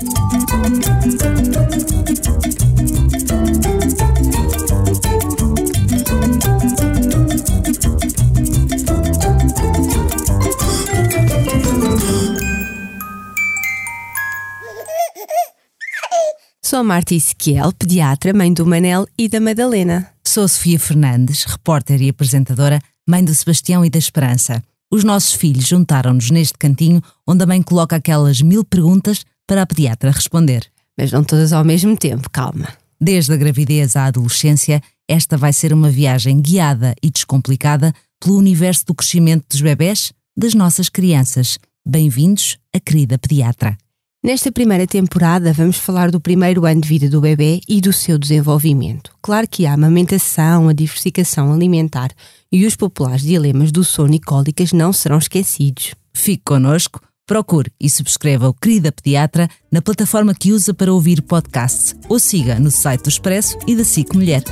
Sou Marta Ezequiel, pediatra, mãe do Manel e da Madalena. Sou Sofia Fernandes, repórter e apresentadora, mãe do Sebastião e da Esperança. Os nossos filhos juntaram-nos neste cantinho onde a mãe coloca aquelas mil perguntas para a pediatra responder. Mas não todas ao mesmo tempo, calma. Desde a gravidez à adolescência, esta vai ser uma viagem guiada e descomplicada pelo universo do crescimento dos bebés, das nossas crianças. Bem-vindos, a querida pediatra. Nesta primeira temporada vamos falar do primeiro ano de vida do bebê e do seu desenvolvimento. Claro que a amamentação, a diversificação alimentar e os populares dilemas do sono e cólicas não serão esquecidos. Fique connosco, procure e subscreva o Querida Pediatra na plataforma que usa para ouvir podcasts ou siga no site do Expresso e da SIC Mulher.